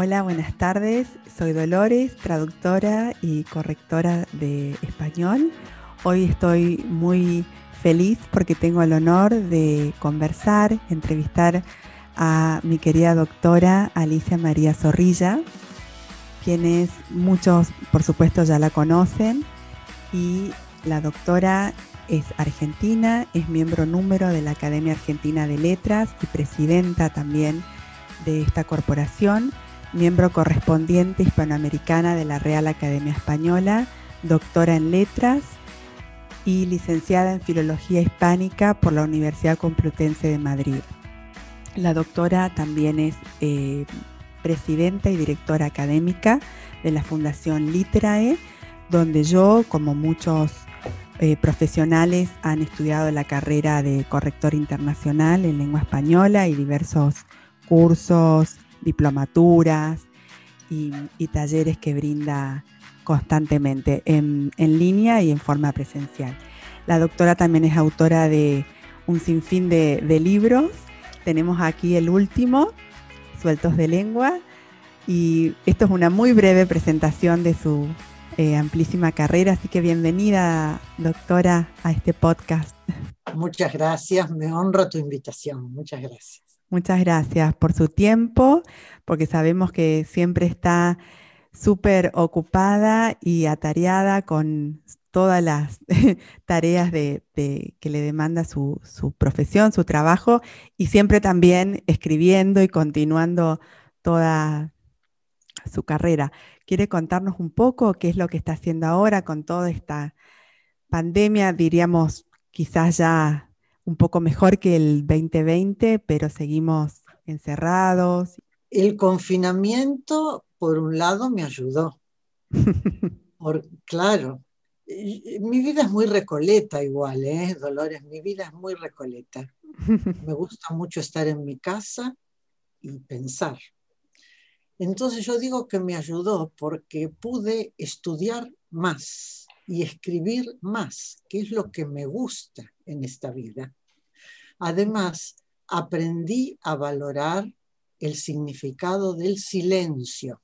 Hola, buenas tardes. Soy Dolores, traductora y correctora de español. Hoy estoy muy feliz porque tengo el honor de conversar, entrevistar a mi querida doctora Alicia María Zorrilla, quienes muchos por supuesto ya la conocen y la doctora es argentina, es miembro número de la Academia Argentina de Letras y presidenta también de esta corporación, miembro correspondiente hispanoamericana de la Real Academia Española, doctora en letras y licenciada en Filología Hispánica por la Universidad Complutense de Madrid. La doctora también es eh, presidenta y directora académica de la Fundación Literae, donde yo, como muchos eh, profesionales, han estudiado la carrera de corrector internacional en lengua española y diversos cursos, diplomaturas y, talleres que brinda constantemente en, línea y en forma presencial. La doctora también es autora de un sinfín de, de libros. Tenemos aquí el último, Sueltos de Lengua, y esto es una muy breve presentación de su eh, amplísima carrera, así que bienvenida, doctora, a este podcast. Muchas gracias, me honra tu invitación, muchas gracias. Muchas gracias por su tiempo, porque sabemos que siempre está súper ocupada y atareada con todas las tareas que le demanda su, profesión, su trabajo, y siempre también escribiendo y continuando toda, su carrera. ¿Quiere contarnos un poco qué es lo que está haciendo ahora con toda esta pandemia? Diríamos quizás ya un poco mejor que el 2020, pero seguimos encerrados. El confinamiento, por un lado, me ayudó. por, claro, mi vida es muy recoleta igual, ¿eh? Dolores, mi vida es muy recoleta. Me gusta mucho estar en mi casa y pensar. Entonces yo digo que me ayudó porque pude estudiar más y escribir más, que es lo que me gusta en esta vida. Además, aprendí a valorar el significado del silencio,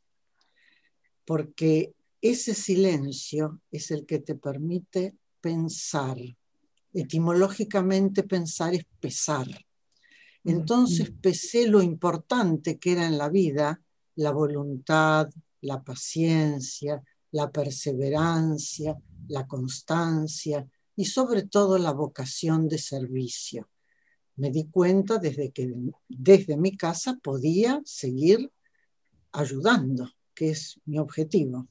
porque ese silencio es el que te permite pensar. Etimológicamente pensar es pesar. Entonces pesé lo importante que era en la vida la voluntad, la paciencia, la perseverancia, la constancia y sobre todo la vocación de servicio. Me di cuenta desde que desde mi casa podía seguir ayudando, que es mi objetivo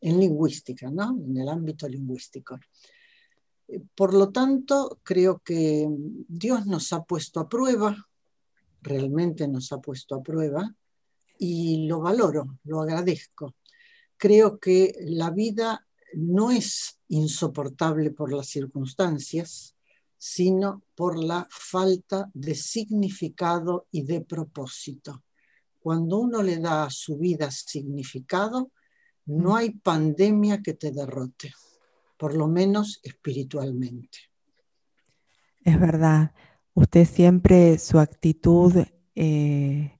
en lingüística, ¿no? En el ámbito lingüístico. Por lo tanto, creo que Dios nos ha puesto a prueba, realmente nos ha puesto a prueba, y lo valoro, lo agradezco. Creo que la vida no es insoportable por las circunstancias, sino por la falta de significado y de propósito. Cuando uno le da a su vida significado, no hay pandemia que te derrote, por lo menos espiritualmente. Es verdad, usted siempre su actitud eh,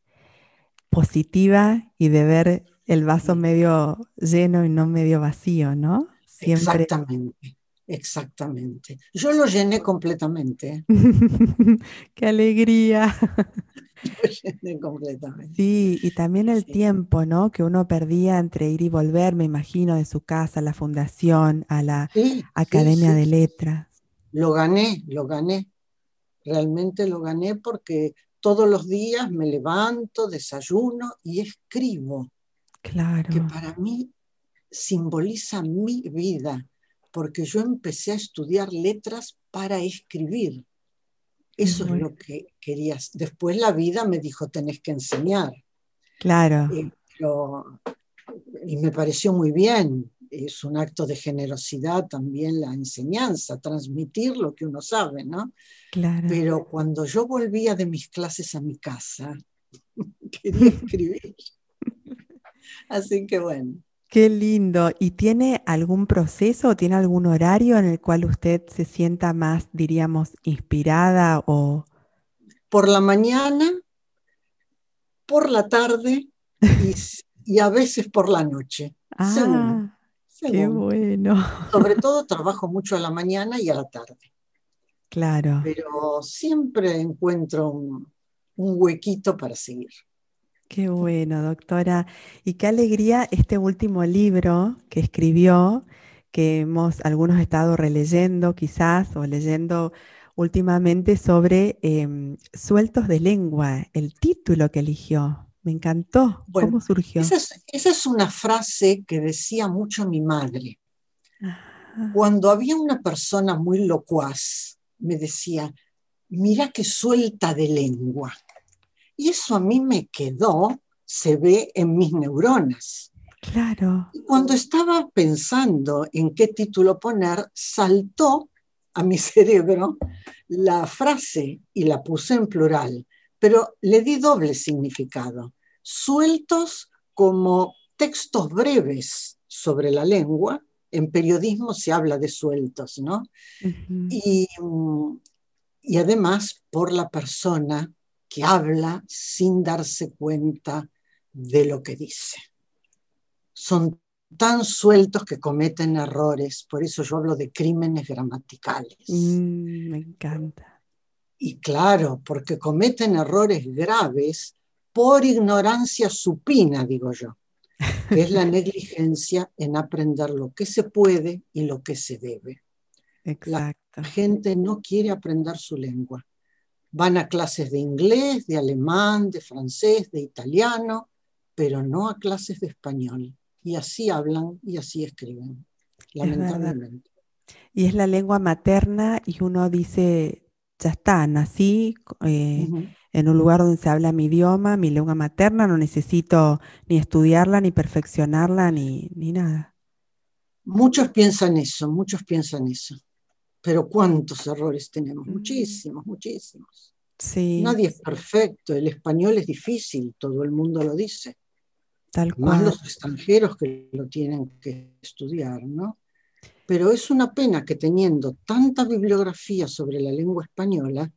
positiva y de ver el vaso medio lleno y no medio vacío, ¿no? Exactamente, exactamente. Yo lo llené completamente. ¡Qué alegría! Lo llené completamente. Sí, y también el tiempo, ¿no? Que uno perdía entre ir y volver, me imagino, de su casa a la fundación, a la Academia de Letras. Lo gané, lo gané. Realmente lo gané porque todos los días me levanto, desayuno y escribo. Claro. Que para mí simboliza mi vida, porque yo empecé a estudiar letras para escribir. Eso es lo que querías. Después la vida me dijo, tenés que enseñar. Claro. Eh, y me pareció muy bien. Es un acto de generosidad también la enseñanza, transmitir lo que uno sabe, ¿no? Pero cuando yo volvía de mis clases a mi casa, quería escribir. Así que bueno. Qué lindo. ¿Y tiene algún proceso o tiene algún horario en el cual usted se sienta más, diríamos, inspirada o... Por la mañana, por la tarde y, a veces por la noche. Ah, qué bueno. Sobre todo trabajo mucho a la mañana y a la tarde. Claro. Pero siempre encuentro un, huequito para seguir. Qué bueno, doctora. Y qué alegría este último libro que escribió, que hemos algunos estado releyendo quizás o leyendo últimamente sobre em, Sueltos de Lengua, el título que eligió. Me encantó. ¿Cómo surgió? Esa es, una frase que decía mucho mi madre. Cuando había una persona muy locuaz, me decía, mira qué suelta de lengua. Y eso a mí me quedó, se ve en mis neuronas. Claro. Y cuando estaba pensando en qué título poner, saltó a mi cerebro la frase y la puse en plural, pero le di doble significado. Sueltos como textos breves sobre la lengua, en periodismo se habla de sueltos, ¿no? y, y además por la persona que habla sin darse cuenta de lo que dice. Son tan sueltos que cometen errores, por eso yo hablo de crímenes gramaticales. Mm, me encanta. Y claro, porque cometen errores graves por ignorancia supina, digo yo, que es la negligencia en aprender lo que se puede y lo que se debe. Exacto. La gente no quiere aprender su lengua. Van a clases de inglés, de alemán, de francés, de italiano, pero no a clases de español y así hablan y así escriben, lamentablemente. y es la lengua materna y uno dice, ya está, nací eh, en un lugar donde se habla mi idioma, mi lengua materna, no necesito ni estudiarla, ni perfeccionarla, ni, ni nada. Muchos piensan eso, muchos piensan eso. Pero ¿cuántos errores tenemos? Mm. Muchísimos, muchísimos. Sí. Nadie es perfecto, el español es difícil, todo el mundo lo dice. Más los extranjeros que lo tienen que estudiar, ¿no? Pero es una pena que teniendo tanta bibliografía sobre la lengua española,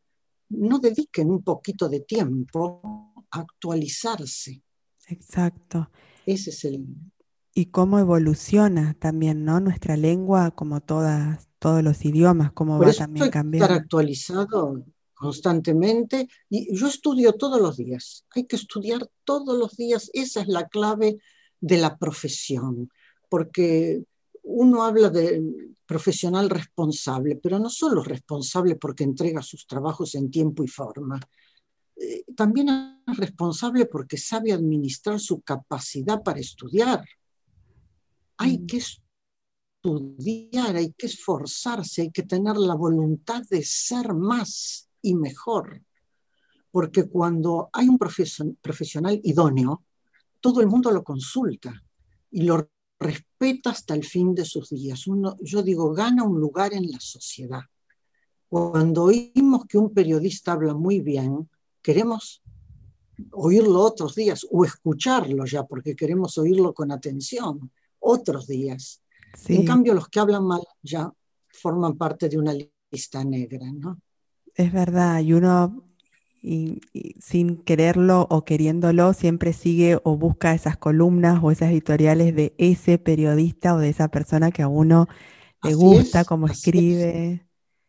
no dediquen un poquito de tiempo a actualizarse. Exacto. Ese es el... Y cómo evoluciona también, ¿no? Nuestra lengua, como todas, todos los idiomas, cómo va también cambiando. Estar actualizado constantemente y yo estudio todos los días. Hay que estudiar todos los días. Esa es la clave de la profesión, porque uno habla de profesional responsable, pero no solo responsable porque entrega sus trabajos en tiempo y forma. Eh, también es responsable porque sabe administrar su capacidad para estudiar. Hay mm. que estudiar, hay que esforzarse, hay que tener la voluntad de ser más y mejor. Porque cuando hay un profesional idóneo, todo el mundo lo consulta y lo respeta hasta el fin de sus días. Yo digo, gana un lugar en la sociedad. Cuando oímos que un periodista habla muy bien, queremos oírlo otros días o escucharlo ya, porque queremos oírlo con atención otros días. En cambio, los que hablan mal ya forman parte de una lista negra, ¿no? Es verdad, y uno sin quererlo o queriéndolo siempre sigue o busca esas columnas o esas editoriales de ese periodista o de esa persona que a uno le gusta, como escribe.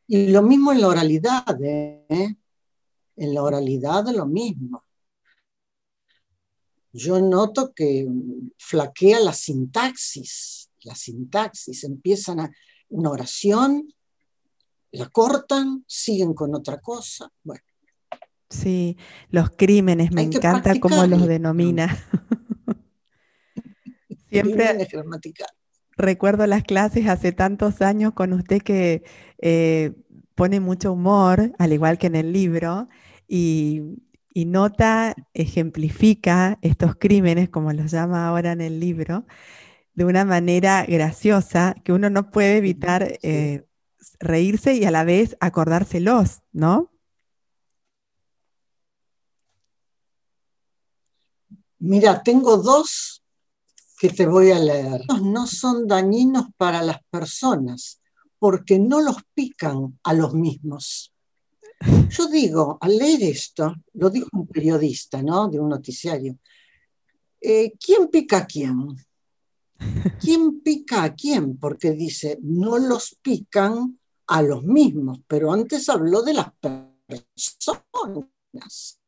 Y lo mismo en la oralidad, ¿eh? En la oralidad lo mismo. Yo noto que flaquea la sintaxis, la sintaxis, empiezan a una oración la cortan, siguen con otra cosa. Bueno. Sí, los crímenes, me encanta cómo los denomina. Siempre recuerdo las clases hace tantos años con usted que eh, pone mucho humor, al igual que en el libro, y, nota, ejemplifica estos crímenes, como los llama ahora en el libro, de una manera graciosa que uno no puede evitar eh, reírse y a la vez acordárselos, ¿no? Mira, tengo dos que te voy a leer. No son dañinos para las personas porque no los pican a los mismos. Yo digo, al leer esto, lo dijo un periodista, ¿no? De un noticiario, eh, ¿quién pica a quién? ¿Quién pica a quién? Porque dice, no los pican a los mismos, pero antes habló de las personas.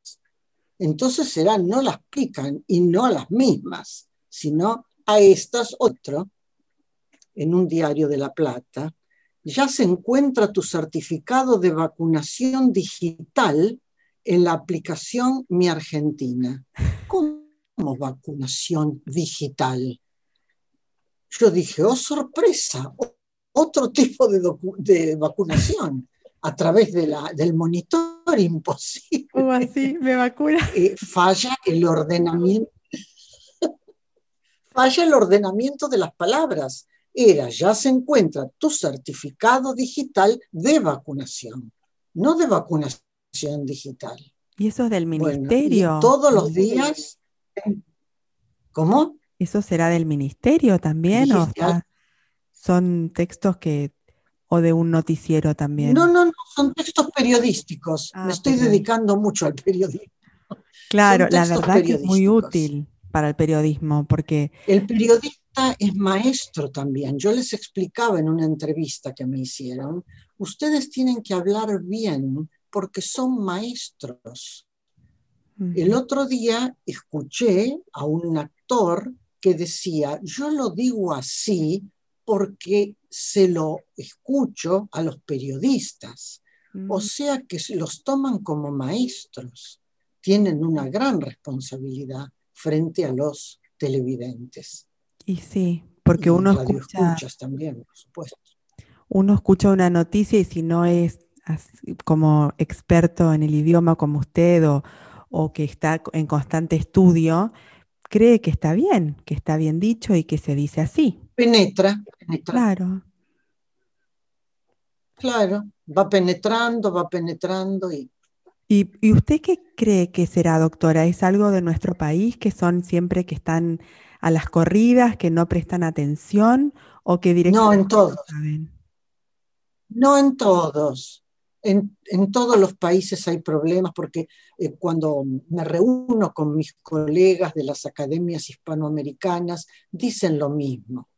Entonces será, no las pican y no a las mismas, sino a estas otro, en un diario de La Plata, ya se encuentra tu certificado de vacunación digital en la aplicación Mi Argentina. ¿Cómo vacunación digital? Yo dije, oh sorpresa, otro tipo de, vacunación a través de la, del monitor imposible. ¿Cómo así? ¿Me vacuna? Eh, falla el ordenamiento. falla el ordenamiento de las palabras. Era, ya se encuentra tu certificado digital de vacunación, no de vacunación digital. ¿Y eso es del ministerio? todos los días. ¿Cómo? ¿Eso será del ministerio también? ¿O son textos que o de un noticiero también? No, no, no, son textos periodísticos. Me ah, estoy dedicando mucho al periodismo. Claro, la verdad que es muy útil para el periodismo, porque... El periodista es maestro también. Yo les explicaba en una entrevista que me hicieron, ustedes tienen que hablar bien porque son maestros. El otro día escuché a un actor que decía, yo lo digo así porque se lo escucho a los periodistas. O sea que los toman como maestros. Tienen una gran responsabilidad frente a los televidentes. Y sí, porque uno escucha... también, por supuesto. Uno escucha una noticia y si no es como experto en el idioma como usted o, o que está en constante estudio, cree que está bien, que está bien dicho y que se dice así. Penetra, penetra. Claro. Claro, va penetrando, va penetrando y... ¿Y, usted qué cree que será, doctora? ¿Es algo de nuestro país que son siempre que están a las corridas, que no prestan atención o que directamente... No, en todos. No en todos. En, todos los países hay problemas porque eh, cuando me reúno con mis colegas de las academias hispanoamericanas, dicen lo mismo.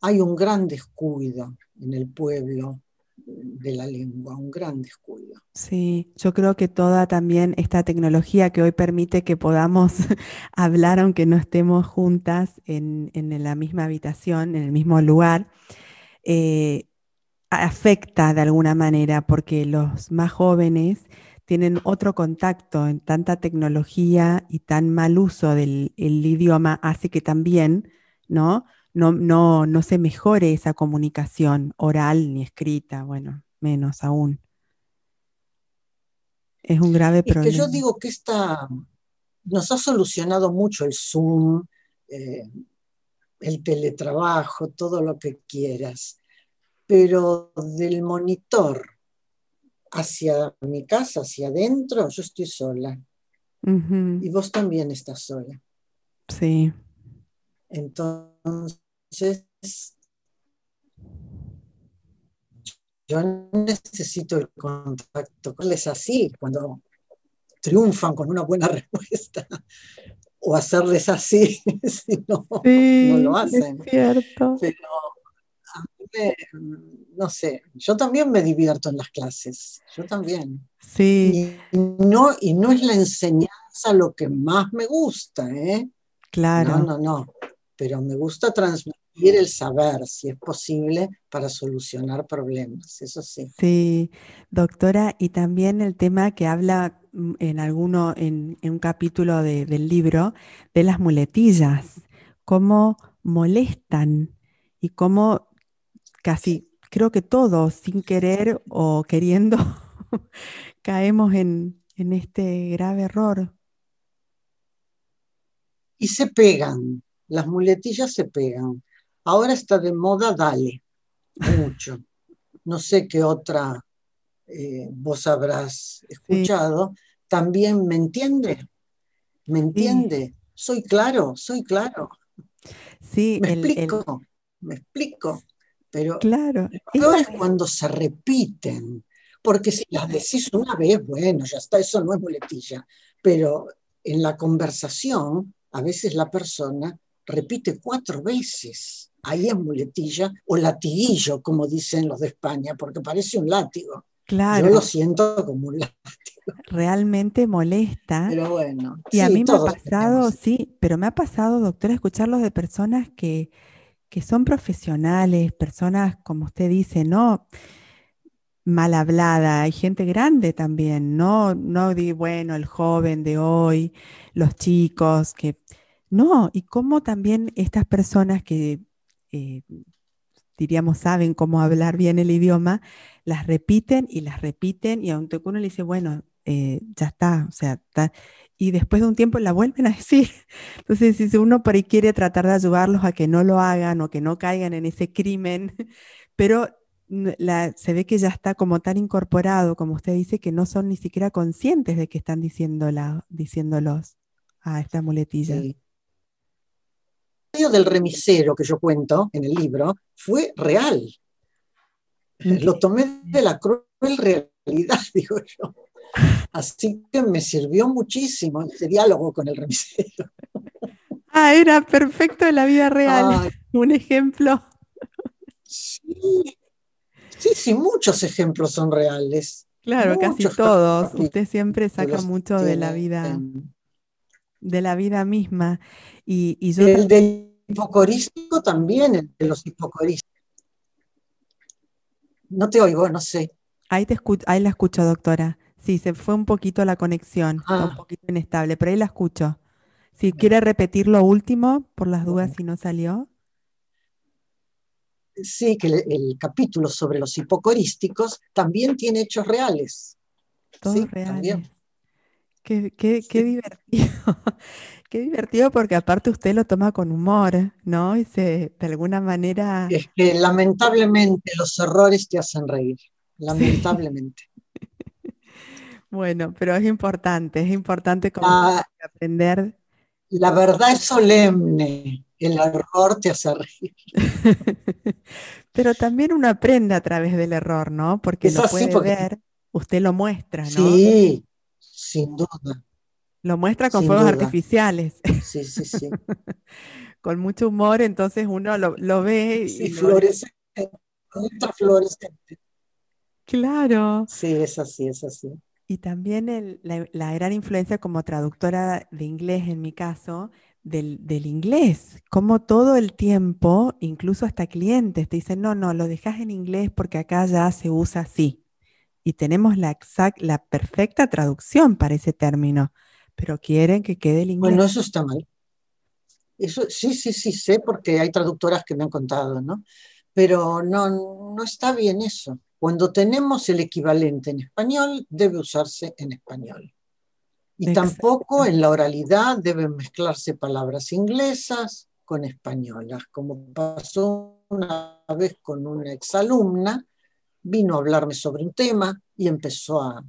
Hay un gran descuido en el pueblo de la lengua, un gran descuido. Sí, yo creo que toda también esta tecnología que hoy permite que podamos hablar aunque no estemos juntas en, la misma habitación, en el mismo lugar, eh, afecta de alguna manera porque los más jóvenes tienen otro contacto en tanta tecnología y tan mal uso del idioma hace que también ¿no? No, no, no se mejore esa comunicación oral ni escrita, bueno, menos aún. Es un grave problema. que yo digo que esta nos ha solucionado mucho el Zoom, eh, el teletrabajo, todo lo que quieras pero del monitor hacia mi casa, hacia adentro, yo estoy sola. Y vos también estás sola. Sí. Entonces, yo necesito el contacto. Es así, cuando triunfan con una buena respuesta. O hacerles así, si no, no lo hacen. Es cierto. Pero no sé, yo también me divierto en las clases, yo también. Sí. Y no, y no es la enseñanza lo que más me gusta, ¿eh? Claro. No, no, no, pero me gusta transmitir el saber, si es posible, para solucionar problemas, eso sí. Sí, doctora, y también el tema que habla mm, en alguno, en, un capítulo del libro, de las muletillas, cómo molestan y cómo casi, creo que todos, sin querer o queriendo, caemos en, este grave error. Y se pegan, las muletillas se pegan. Ahora está de moda Dale, mucho. No sé qué otra eh, vos habrás escuchado. También me entiende, me entiende. Soy claro, soy claro. Sí, me explico, me explico. Pero claro, lo es cuando se repiten, porque si las decís una vez, bueno, ya está, eso no es muletilla, pero en la conversación a veces la persona repite cuatro veces. Ahí es muletilla o latiguillo, como dicen los de España, porque parece un látigo. Claro. Yo lo siento como un látigo. Realmente molesta. Pero bueno. Y a mí me ha pasado, sí, pero me ha pasado, doctora, escucharlos de personas que, que son profesionales, personas, como usted dice, ¿no? mal hablada, hay gente grande también, no, no di, bueno, el joven de hoy, los chicos, que no, y cómo también estas personas que eh, diríamos saben cómo hablar bien el idioma, las repiten y las repiten y aunque uno le dice, bueno, eh, ya está, o sea, y después de un tiempo la vuelven a decir. Entonces, si uno por ahí quiere tratar de ayudarlos a que no lo hagan o que no caigan en ese crimen, pero se ve que ya está como tan incorporado, como usted dice, que no son ni siquiera conscientes de que están diciéndola, diciéndolos a esta muletilla. El del remisero que yo cuento en el libro fue real. Lo tomé de la cruel realidad, digo yo. Así que me sirvió muchísimo ese diálogo con el remisero. Ah, era perfecto en la vida real. Un ejemplo. Sí, Sí, sí, muchos ejemplos son reales. Claro, casi todos. Usted siempre saca mucho de la vida, de la vida misma. Y, y yo el del hipocorístico también, el de los hipocorísticos. No te oigo, no sé. Ahí, te ahí la escucho, doctora. Sí, se fue un poquito la conexión, un ah. poquito inestable, pero ahí la escucho. Si quiere repetir lo último, por las dudas si no salió sí que el, capítulo sobre los hipocorísticos también tiene hechos reales. Todos reales. Qué, divertido. qué divertido porque aparte usted lo toma con humor, ¿no? Y se, de alguna manera... Es que lamentablemente los errores te hacen reír. Lamentablemente. Bueno, pero es importante, es importante como ah, aprender. La verdad es solemne el error te hace reír. Pero también uno aprende a través del error, ¿no? Porque lo puede ver, usted lo muestra, ¿no? Sí, sin duda. Lo muestra con fuegos artificiales. Sí, sí, sí. con mucho humor, entonces uno lo, ve. Sí, y fluorescente, fluorescente. Claro. Sí, es así, es así. Y también la gran influencia como traductora de inglés en mi caso, del, inglés, como todo el tiempo, incluso hasta clientes, te dicen, no, no, lo dejas en inglés porque acá ya se usa así. Y tenemos la, exact, la perfecta traducción para ese término, pero quieren que quede el inglés. Bueno, eso está mal. Eso, sí, sí, sí, sé porque hay traductoras que me han contado, ¿no? Pero no, no está bien eso. Cuando tenemos el equivalente en español, debe usarse en español. Y tampoco en la oralidad deben mezclarse palabras inglesas con españolas, como pasó una vez con una exalumna, vino a hablarme sobre un tema y empezó a,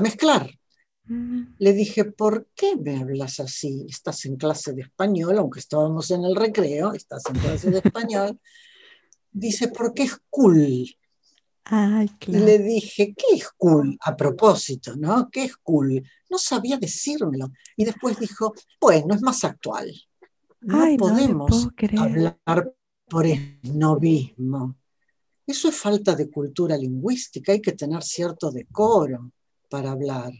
mezclar. Mm. Le dije, ¿por qué me hablas así? Estás en clase de español, aunque estábamos en el recreo, estás en clase de español. Dice, porque es cool. Y le dije, ¿qué es cool? A propósito, ¿no? ¿Qué es cool? No sabía decírmelo. Y después dijo, bueno, es más actual. No podemos hablar por esnovismo. Eso es falta de cultura lingüística, hay que tener cierto decoro para hablar.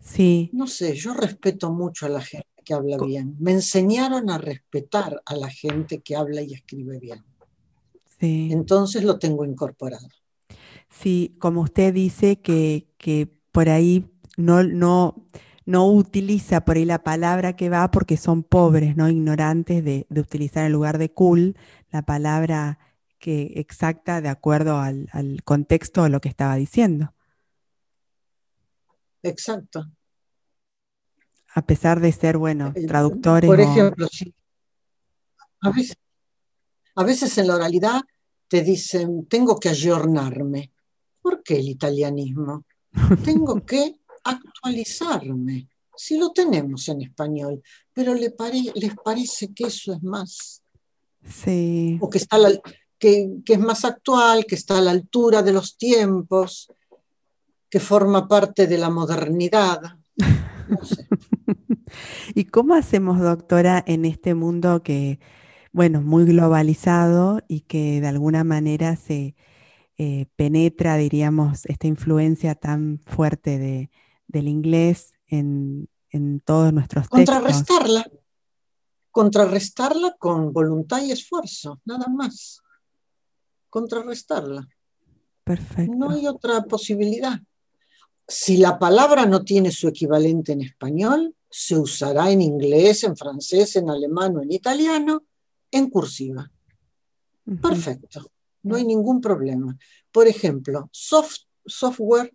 Sí. No sé, yo respeto mucho a la gente que habla bien. Me enseñaron a respetar a la gente que habla y escribe bien. Sí. Entonces lo tengo incorporado. Sí, como usted dice que, por ahí no, no, no utiliza por ahí la palabra que va porque son pobres, ¿no? Ignorantes de, utilizar en lugar de cool la palabra que exacta de acuerdo al, contexto de lo que estaba diciendo. Exacto. A pesar de ser, bueno, eh, traductores. Por ejemplo, sí. A veces, a veces en la oralidad te dicen, tengo que ayornarme. ¿Por qué el italianismo? Tengo que actualizarme. Si lo tenemos en español, pero les parece que eso es más. Sí. O que, está que, es más actual, que está a la altura de los tiempos, que forma parte de la modernidad. ¿Y cómo hacemos, doctora, en este mundo que, bueno, muy globalizado y que de alguna manera se eh, penetra, diríamos, esta influencia tan fuerte de, del inglés en, en todos nuestros textos? Contrarrestarla. Contrarrestarla con voluntad y esfuerzo, nada más. Contrarrestarla. Perfecto. No hay otra posibilidad. Si la palabra no tiene su equivalente en español, se usará en inglés, en francés, en alemán o en italiano, en cursiva. Perfecto, no hay ningún problema. Por ejemplo, software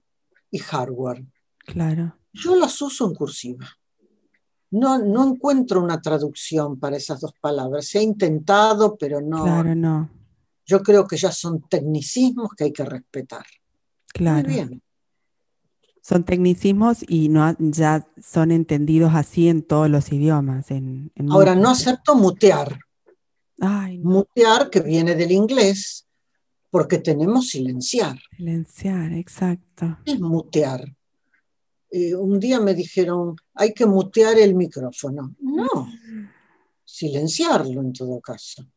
y hardware. Claro. Yo las uso en cursiva. No, no encuentro una traducción para esas dos palabras. Se ha intentado, pero no. Claro, no. Yo creo que ya son tecnicismos que hay que respetar. Claro. Muy bien. Son tecnicismos y no, ya son entendidos así en todos los idiomas. Ahora, no acepto mutear. Mutear, que viene del inglés, porque tenemos silenciar. Silenciar, exacto. Es mutear. Eh, un día me dijeron, hay que mutear el micrófono. No, silenciarlo en todo caso.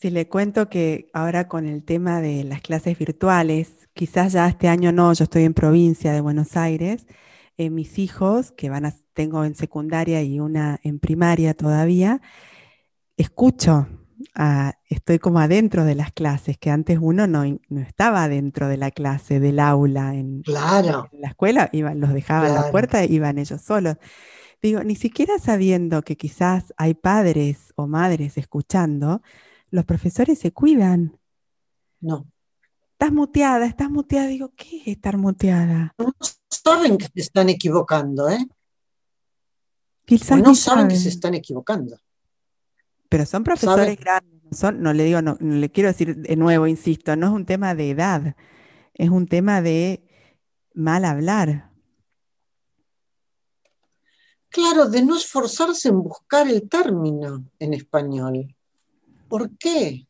Si le cuento que ahora con el tema de las clases virtuales, quizás ya este año no, yo estoy en provincia de Buenos Aires, eh, mis hijos, que van a, tengo en secundaria y una en primaria todavía, escucho, estoy como adentro de las clases, que antes uno no, no estaba dentro de la clase, del aula, en, claro. la escuela, iban, los dejaba en la puerta iban ellos solos. Digo, ni siquiera sabiendo que quizás hay padres o madres escuchando, los profesores se cuidan. No. Estás muteada, estás muteada. Digo, ¿qué es estar muteada? No saben que se están equivocando, ¿eh? Quizás no saben que se están equivocando. Pero son profesores grandes, son, no le digo, no, le quiero decir de nuevo, insisto, no es un tema de edad, es un tema de mal hablar. Claro, de no esforzarse en buscar el término en español. ¿Por qué?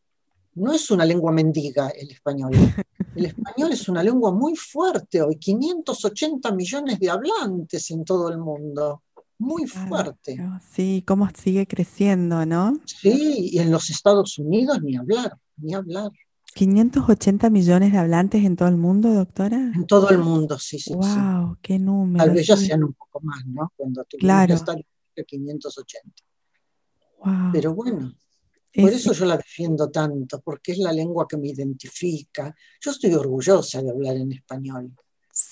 No es una lengua mendiga el español. El español es una lengua muy fuerte hoy, 580 millones de hablantes en todo el mundo muy fuerte. Sí, cómo sigue creciendo, ¿no? Sí, y en los Estados Unidos ni hablar, ni hablar. 580 millones de hablantes en todo el mundo, doctora. En todo el mundo, sí, sí. Wow, qué número. Tal vez ya sean un poco más, ¿no? Cuando claro. estar 580. Wow. Pero bueno, por eso yo la defiendo tanto, porque es la lengua que me identifica. Yo estoy orgullosa de hablar en español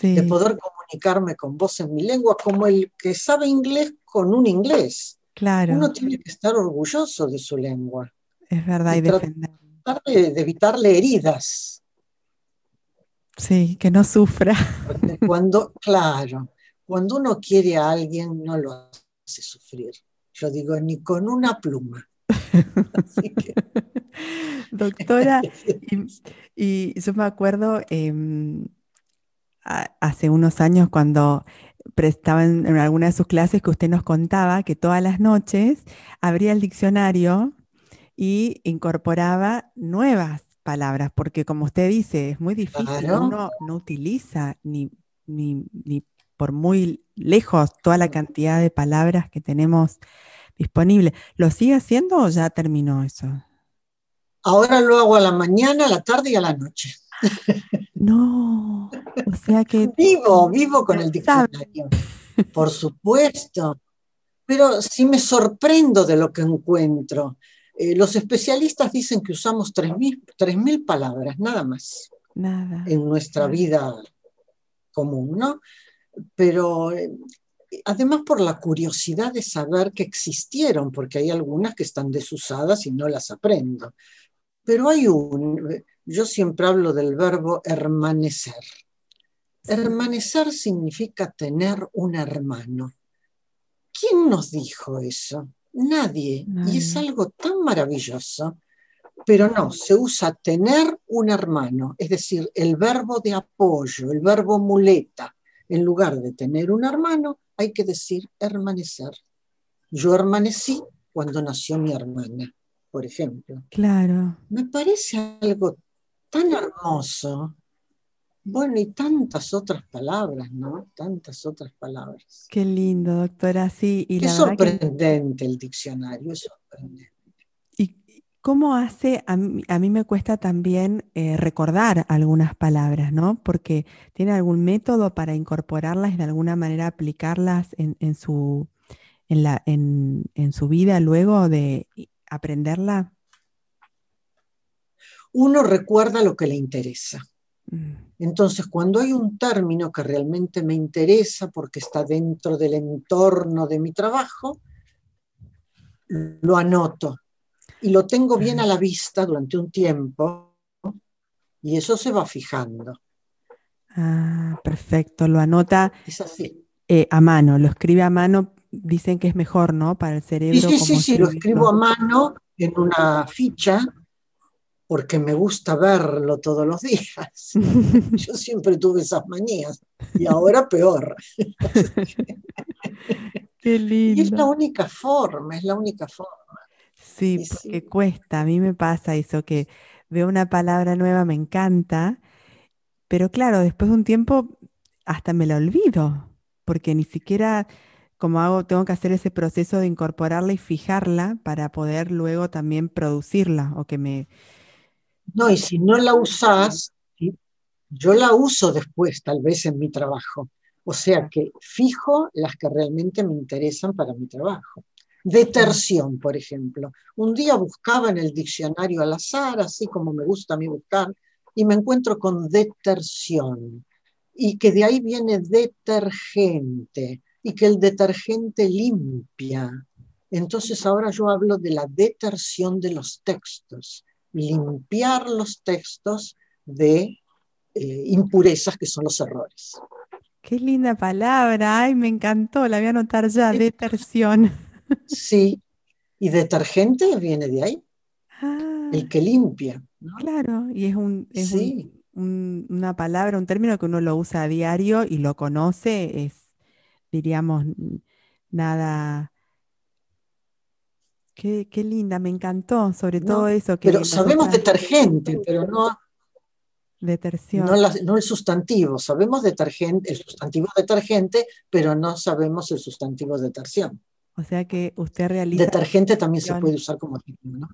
de poder comunicarme con vos en mi lengua, como el que sabe inglés con un inglés. Claro. Uno tiene que estar orgulloso de su lengua. Es verdad, y, defender. De, evitarle heridas. Sí, que no sufra. cuando, claro, cuando uno quiere a alguien, no lo hace sufrir. Yo digo, ni con una pluma. Doctora, y, yo me acuerdo, hace unos años cuando prestaba en, alguna de sus clases que usted nos contaba que todas las noches abría el diccionario y incorporaba nuevas palabras, porque como usted dice, es muy difícil, uno no utiliza ni, ni, ni, por muy lejos toda la cantidad de palabras que tenemos disponibles. ¿Lo sigue haciendo o ya terminó eso? Ahora lo hago a la mañana, a la tarde y a la noche. No, o sea que... Vivo, vivo con el diccionario, por supuesto. Pero sí me sorprendo de lo que encuentro. Eh, los especialistas dicen que usamos 3.000 palabras, nada más. Nada. En nuestra vida común, ¿no? Pero eh, además por la curiosidad de saber que existieron, porque hay algunas que están desusadas y no las aprendo. Pero hay un, yo siempre hablo del verbo hermanecer. Hermanecer significa tener un hermano. ¿Quién nos dijo eso? Nadie. Y es algo tan maravilloso. Pero no, se usa tener un hermano, es decir, el verbo de apoyo, el verbo muleta. En lugar de tener un hermano, hay que decir hermanecer. Yo hermanecí cuando nació mi hermana, por ejemplo. Claro. Me parece algo tan hermoso Bueno, y tantas otras palabras, ¿no? Tantas otras palabras. Qué lindo, doctora, sí. Y Qué sorprendente el diccionario, es sorprendente. ¿Y cómo hace? A mí, me cuesta también eh, recordar algunas palabras, ¿no? Porque tiene algún método para incorporarlas y de alguna manera aplicarlas en, su, en, la, en, en su vida luego de aprenderla. Uno recuerda lo que le interesa. Mm. Entonces, cuando hay un término que realmente me interesa porque está dentro del entorno de mi trabajo, lo anoto y lo tengo bien a la vista durante un tiempo y eso se va fijando. Ah, perfecto, lo anota es así. Eh, a mano, lo escribe a mano, dicen que es mejor, ¿no? Para el cerebro. Sí, sí, sí, lo escribo a mano en una ficha porque me gusta verlo todos los días. Yo siempre tuve esas manías y ahora peor. Qué lindo. Y es la única forma, es la única forma. Sí, porque cuesta, a mí me pasa eso, que veo una palabra nueva, me encanta, pero claro, después de un tiempo hasta me la olvido, porque ni siquiera como hago, tengo que hacer ese proceso de incorporarla y fijarla para poder luego también producirla o que me, no, y si no la usas, yo la uso después, tal vez en mi trabajo. O sea que fijo las que realmente me interesan para mi trabajo. Detersión, por ejemplo. Un día buscaba en el diccionario al azar, así como me gusta a mí buscar, y me encuentro con detersión. Y que de ahí viene detergente, y que el detergente limpia. Entonces ahora yo hablo de la detersión de los textos limpiar los textos de eh, impurezas que son los errores. Qué linda palabra, ay, me encantó, la voy a anotar ya, detersión. Sí, y detergente viene de ahí, ah. el que limpia. Claro, y es, un, una palabra, un término que uno lo usa a diario y lo conoce, es, diríamos, nada Qué, linda, me encantó, sobre todo eso. Que pero sabemos detergente, pero no. Detersión. No, el sustantivo, sabemos detergente, el sustantivo detergente, pero no sabemos el sustantivo detersión. O sea que usted realiza. Detergente también se puede usar como título, ¿no?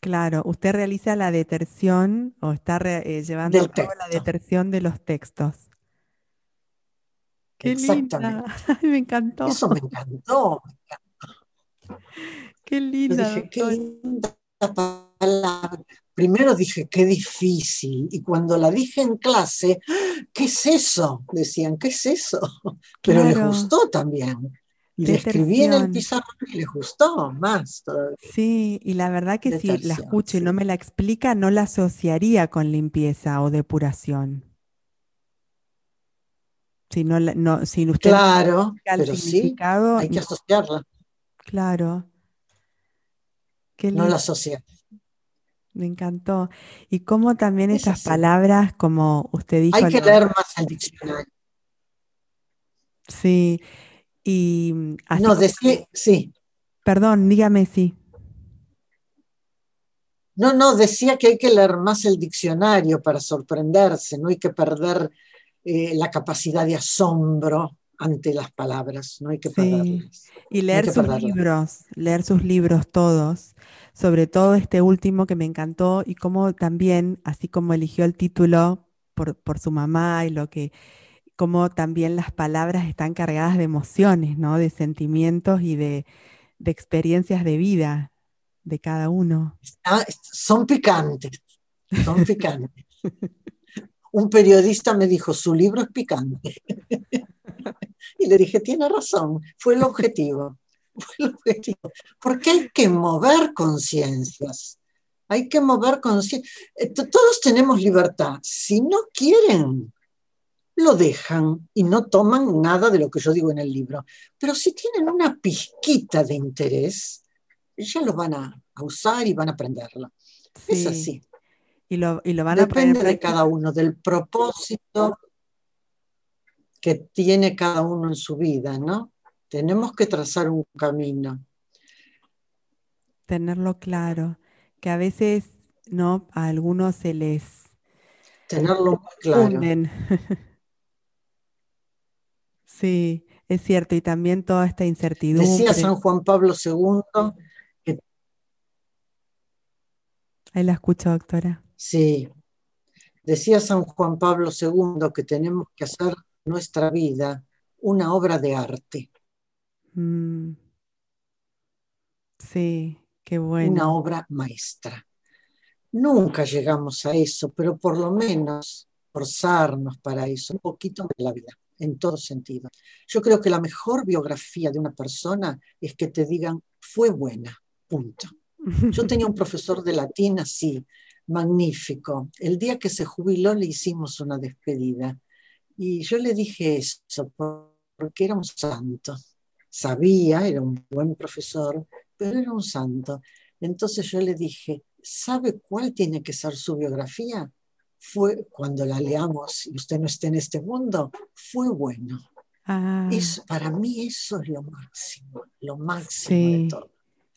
Claro, usted realiza la detersión o está eh, llevando a cabo la detersión de los textos. Qué linda. me encantó. Eso me encantó. Me encantó. Qué linda. Dije, qué linda palabra. Primero dije, qué difícil. Y cuando la dije en clase, ¿qué es eso? Decían, ¿qué es eso? Pero les gustó también. Y le escribí en el pizarrón y les gustó más todavía. Sí, y la verdad que si la escucho y no me la explica, no la asociaría con limpieza o depuración. Si, no, no, si usted claro, pero sí, hay que asociarla. Claro no la sociedad. Me encantó. Y cómo también esas palabras, como usted dijo. Hay que leer más el diccionario. Sí. Y mm, no, decía, sí. Perdón, dígame sí. No, no, decía que hay que leer más el diccionario para sorprenderse, no hay que perder eh, la capacidad de asombro ante las palabras, no hay que perderlas. Y leer sus libros, leer sus libros todos, sobre todo este último que me encantó y cómo también, así como eligió el título por, su mamá y lo que, cómo también las palabras están cargadas de emociones, ¿no? De sentimientos y de, experiencias de vida de cada uno. son picantes, son picantes. Un periodista me dijo, su libro es picante. Y le dije, tiene razón, fue el objetivo. Fue el objetivo. Porque hay que mover conciencias. Hay que mover conciencias. Eh, todos tenemos libertad. Si no quieren, lo dejan y no toman nada de lo que yo digo en el libro. Pero si tienen una pizquita de interés, ya lo van a, usar y van a aprenderlo. Es así. Y lo, y lo van Depende a de cada uno, del propósito que tiene cada uno en su vida, ¿no? Tenemos que trazar un camino. Tenerlo claro, que a veces, ¿no? A algunos se les, tenerlo claro. sí, es cierto, y también toda esta incertidumbre. Decía San Juan Pablo II que... Ahí la escucho, doctora. Sí, decía San Juan Pablo II que tenemos que hacer nuestra vida una obra de arte. Mm. Sí, qué bueno. Una obra maestra. Nunca llegamos a eso, pero por lo menos forzarnos para eso, un poquito de la vida, en todo sentido. Yo creo que la mejor biografía de una persona es que te digan, fue buena, punto. Yo tenía un profesor de latín así, magnífico. El día que se jubiló le hicimos una despedida y yo le dije eso porque era un santo. Sabía, era un buen profesor, pero era un santo. Entonces yo le dije, ¿sabe cuál tiene que ser su biografía? Fue, cuando la leamos y usted no esté en este mundo, fue bueno. Ah. para mí eso es lo máximo, lo máximo de todo.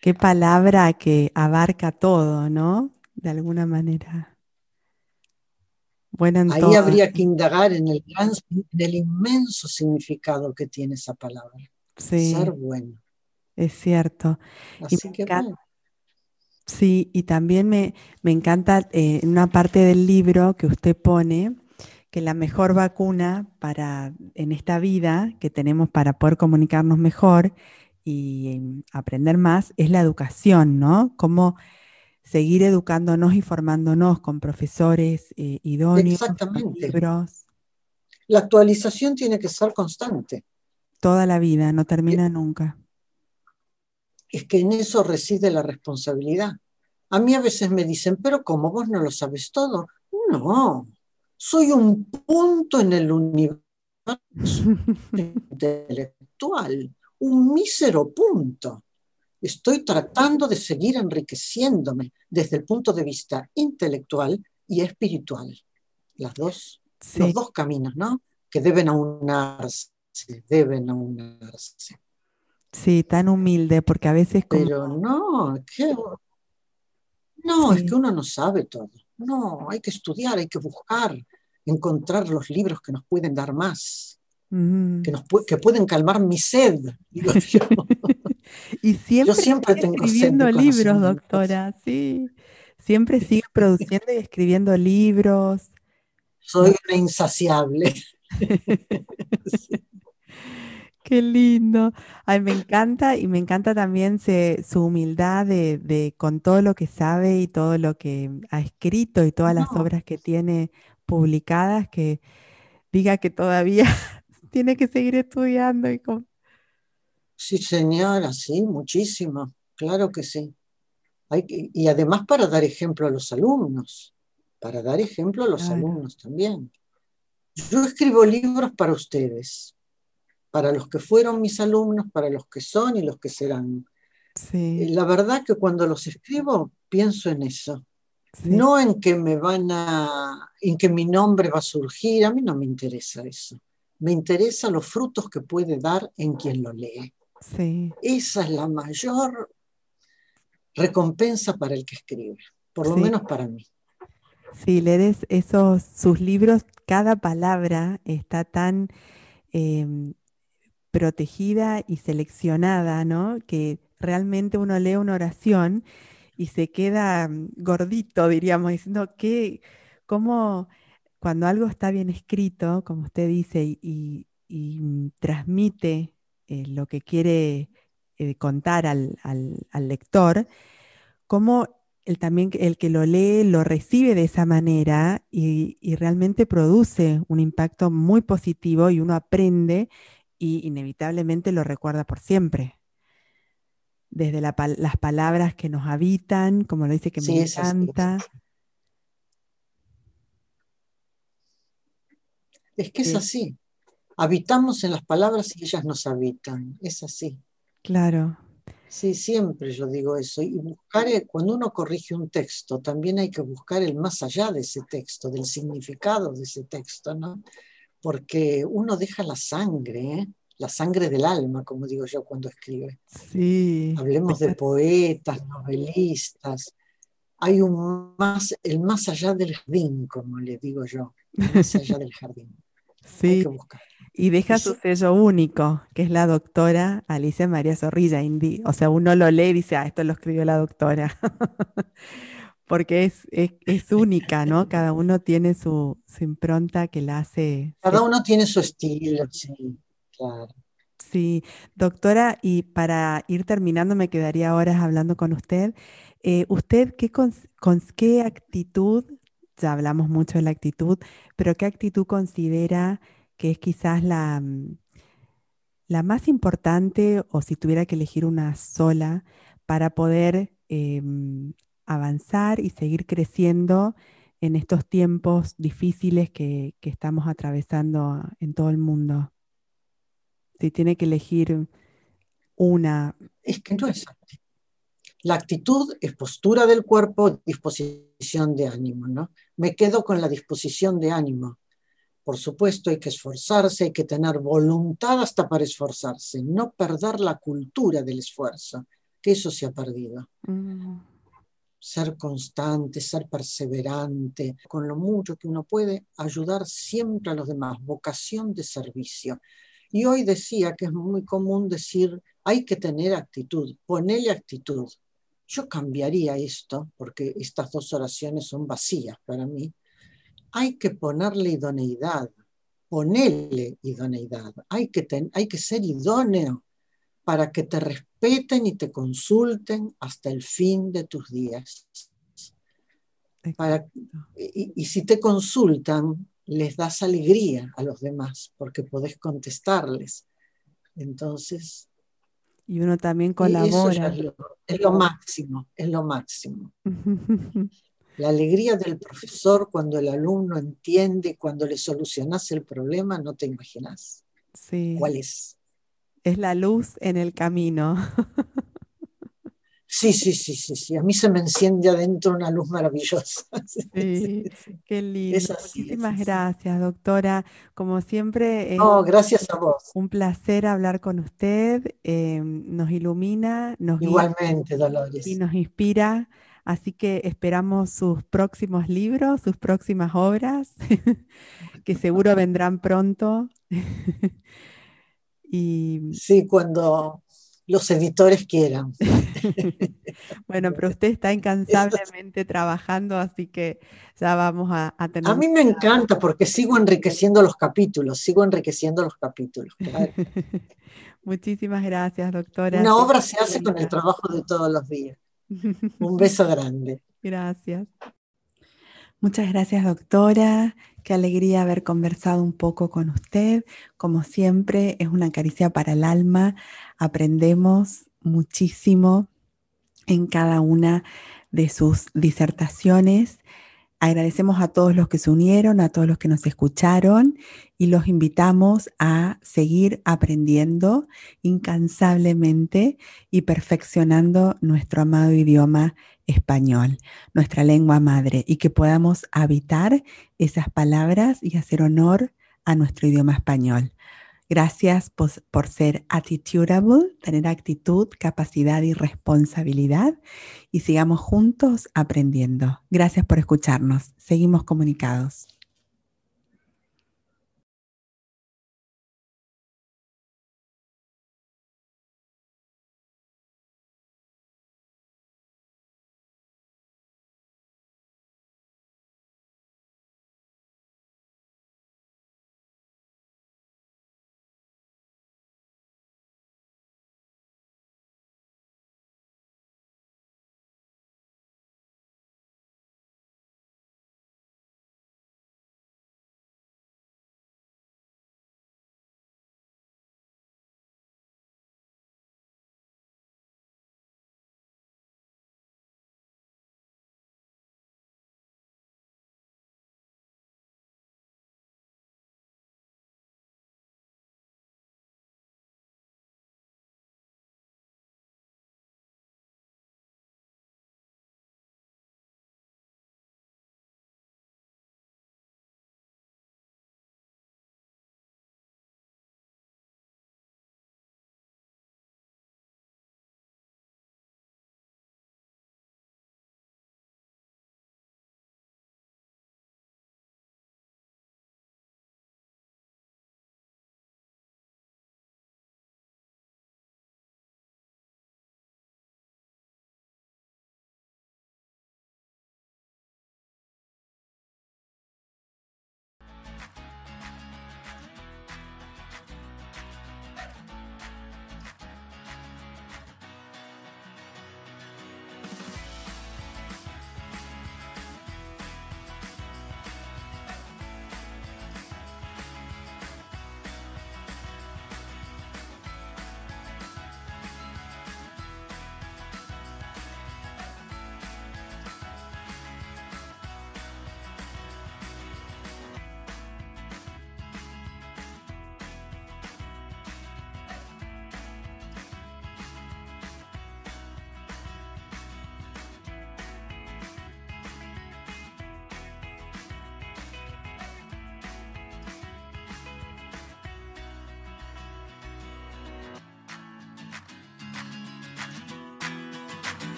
Qué palabra que abarca todo, ¿no? De alguna manera. Bueno, Ahí habría que indagar en el, gran, en el inmenso significado que tiene esa palabra. Ser bueno. Es cierto. Así que Sí, y también me, encanta eh, en una parte del libro que usted pone que la mejor vacuna para en esta vida que tenemos para poder comunicarnos mejor y em, aprender más es la educación, ¿no? Cómo seguir educándonos y formándonos con profesores eh, idóneos, Exactamente. libros. La actualización tiene que ser constante. Toda la vida, no termina nunca es que en eso reside la responsabilidad. A mí a veces me dicen, pero ¿cómo vos no lo sabes todo? No, soy un punto en el universo intelectual, un mísero punto. Estoy tratando de seguir enriqueciéndome desde el punto de vista intelectual y espiritual. Las dos, Los dos caminos, ¿no? Que deben aunarse, deben aunarse. Sí, tan humilde, porque a veces como... Pero no, No, es que uno no sabe todo. No, hay que estudiar, hay que buscar, encontrar los libros que nos pueden dar más, que, nos que pueden calmar mi sed, digo yo. Y siempre, siempre tengo escribiendo libros, doctora, sí. Siempre sigue produciendo y escribiendo libros. Soy una insaciable. Qué lindo. Ay, me encanta y me encanta también su humildad de, con todo lo que sabe y todo lo que ha escrito y todas las obras que tiene publicadas, que diga que todavía tiene que seguir estudiando. Y Sí, señora, sí, muchísimo. Claro que sí. Hay y además para dar ejemplo a los alumnos, para dar ejemplo a los alumnos también. Yo escribo libros para ustedes para los que fueron mis alumnos, para los que son y los que serán. Eh, la verdad que cuando los escribo pienso en eso. No en que me van a, en que mi nombre va a surgir, a mí no me interesa eso. Me interesa los frutos que puede dar en quien lo lee. Esa es la mayor recompensa para el que escribe, por lo menos para mí. Sí, lees esos sus libros, cada palabra está tan em, protegida y seleccionada, ¿no? Que realmente uno lee una oración y se queda mm, gordito, diríamos, diciendo que, cómo cuando algo está bien escrito, como usted dice, y, mm, transmite eh, lo que quiere eh, contar al, lector, cómo el, también el que lo lee lo recibe de esa manera y, y realmente produce un impacto muy positivo y uno aprende y inevitablemente lo recuerda por siempre. Desde las palabras que nos habitan, como lo dice que me encanta. Es que es así. Habitamos en las palabras y ellas nos habitan. Es así. Claro. Sí, siempre yo digo eso. Y buscar, cuando uno corrige un texto, también hay que buscar el más allá de ese texto, del significado de ese texto, ¿no? porque uno deja la sangre, ¿eh? la sangre del alma, como digo yo cuando escribe. Sí. Hablemos de poetas, novelistas. hay un más, el más allá del jardín, como le digo yo, más allá del jardín. Sí. Y deja su sello único, que es la doctora Alicia María Zorrilla Indy. O sea, uno lo lee y dice, ah, esto lo escribió la doctora. Porque es, es, única, ¿no? Cada uno tiene su, su impronta que la hace. Cada uno tiene su estilo, sí, claro. Sí, doctora, y para ir terminando, me quedaría horas hablando con usted. Eh, ¿Usted qué con, qué actitud, ya hablamos mucho de la actitud, pero qué actitud considera que es quizás la, mm, la más importante o si tuviera que elegir una sola para poder em, avanzar y seguir creciendo en estos tiempos difíciles que, que estamos atravesando en todo el mundo? Si tiene que elegir una. Es que no es la actitud es postura del cuerpo, disposición de ánimo, ¿no? Me quedo con la disposición de ánimo. Por supuesto, hay que esforzarse, hay que tener voluntad hasta para esforzarse, no perder la cultura del esfuerzo, que eso se ha perdido. Mm. Ser constante, ser perseverante, con lo mucho que uno puede, ayudar siempre a los demás, vocación de servicio. Y hoy decía que es muy común decir, hay que tener actitud, ponele actitud. Yo cambiaría esto, porque estas dos oraciones son vacías para mí. Hay que ponerle idoneidad, ponerle idoneidad. Hay que, hay que ser idóneo para que te respeten y te consulten hasta el fin de tus días. y, y, si te consultan, les das alegría a los demás porque podés contestarles. Entonces, y uno también colabora. es, lo, máximo, es lo máximo. La alegría del profesor cuando el alumno entiende, cuando le solucionas el problema, no te imaginas sí. cuál es. Es la luz en el camino. Sí, sí, sí, sí, sí. A mí se me enciende adentro una luz maravillosa. Sí, qué lindo. Muchísimas gracias, doctora. Como siempre, es gracias a vos. Un placer hablar con usted. Em, nos ilumina, nos Igualmente, Dolores. Y nos inspira. Así que esperamos sus próximos libros, sus próximas obras, que seguro vendrán pronto. y... Sí, cuando, los editores quieran. bueno, pero usted está incansablemente trabajando, así que ya vamos a, tener... A mí me encanta porque sigo enriqueciendo los capítulos, sigo enriqueciendo los capítulos. Muchísimas gracias, doctora. Una obra se hace con el trabajo de todos los días. Un beso grande. Gracias. Muchas gracias, doctora. Qué alegría haber conversado un poco con usted. Como siempre, es una caricia para el alma. Aprendemos muchísimo en cada una de sus disertaciones. Agradecemos a todos los que se unieron, a todos los que nos escucharon y los invitamos a seguir aprendiendo incansablemente y perfeccionando nuestro amado idioma español, nuestra lengua madre, y que podamos habitar esas palabras y hacer honor a nuestro idioma español. Gracias por, ser attitudable, tener actitud, capacidad y responsabilidad y sigamos juntos aprendiendo. Gracias por escucharnos. Seguimos comunicados.